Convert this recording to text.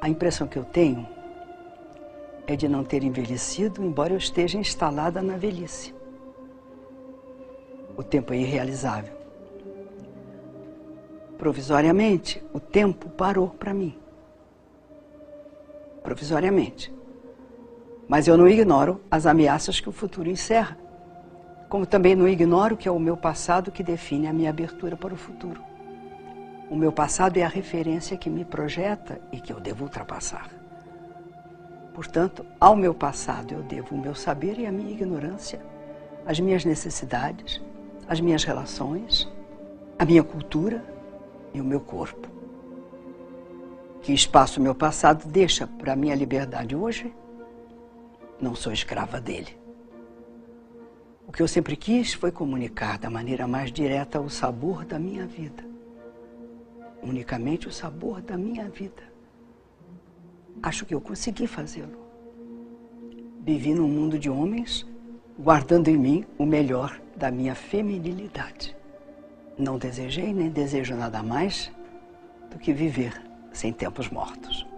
A impressão que eu tenho é de não ter envelhecido, embora eu esteja instalada na velhice. O tempo é irrealizável. Provisoriamente, o tempo parou para mim. Provisoriamente. Mas eu não ignoro as ameaças que o futuro encerra. Como também não ignoro que é o meu passado que define a minha abertura para o futuro. O meu passado é a referência que me projeta e que eu devo ultrapassar. Portanto, ao meu passado eu devo o meu saber e a minha ignorância, as minhas necessidades, as minhas relações, a minha cultura e o meu corpo. Que espaço o meu passado deixa para a minha liberdade hoje? Não sou escrava dele. O que eu sempre quis foi comunicar da maneira mais direta o sabor da minha vida. Unicamente o sabor da minha vida. Acho que eu consegui fazê-lo. Vivi num mundo de homens, guardando em mim o melhor da minha feminilidade. Não desejei nem desejo nada mais do que viver sem tempos mortos.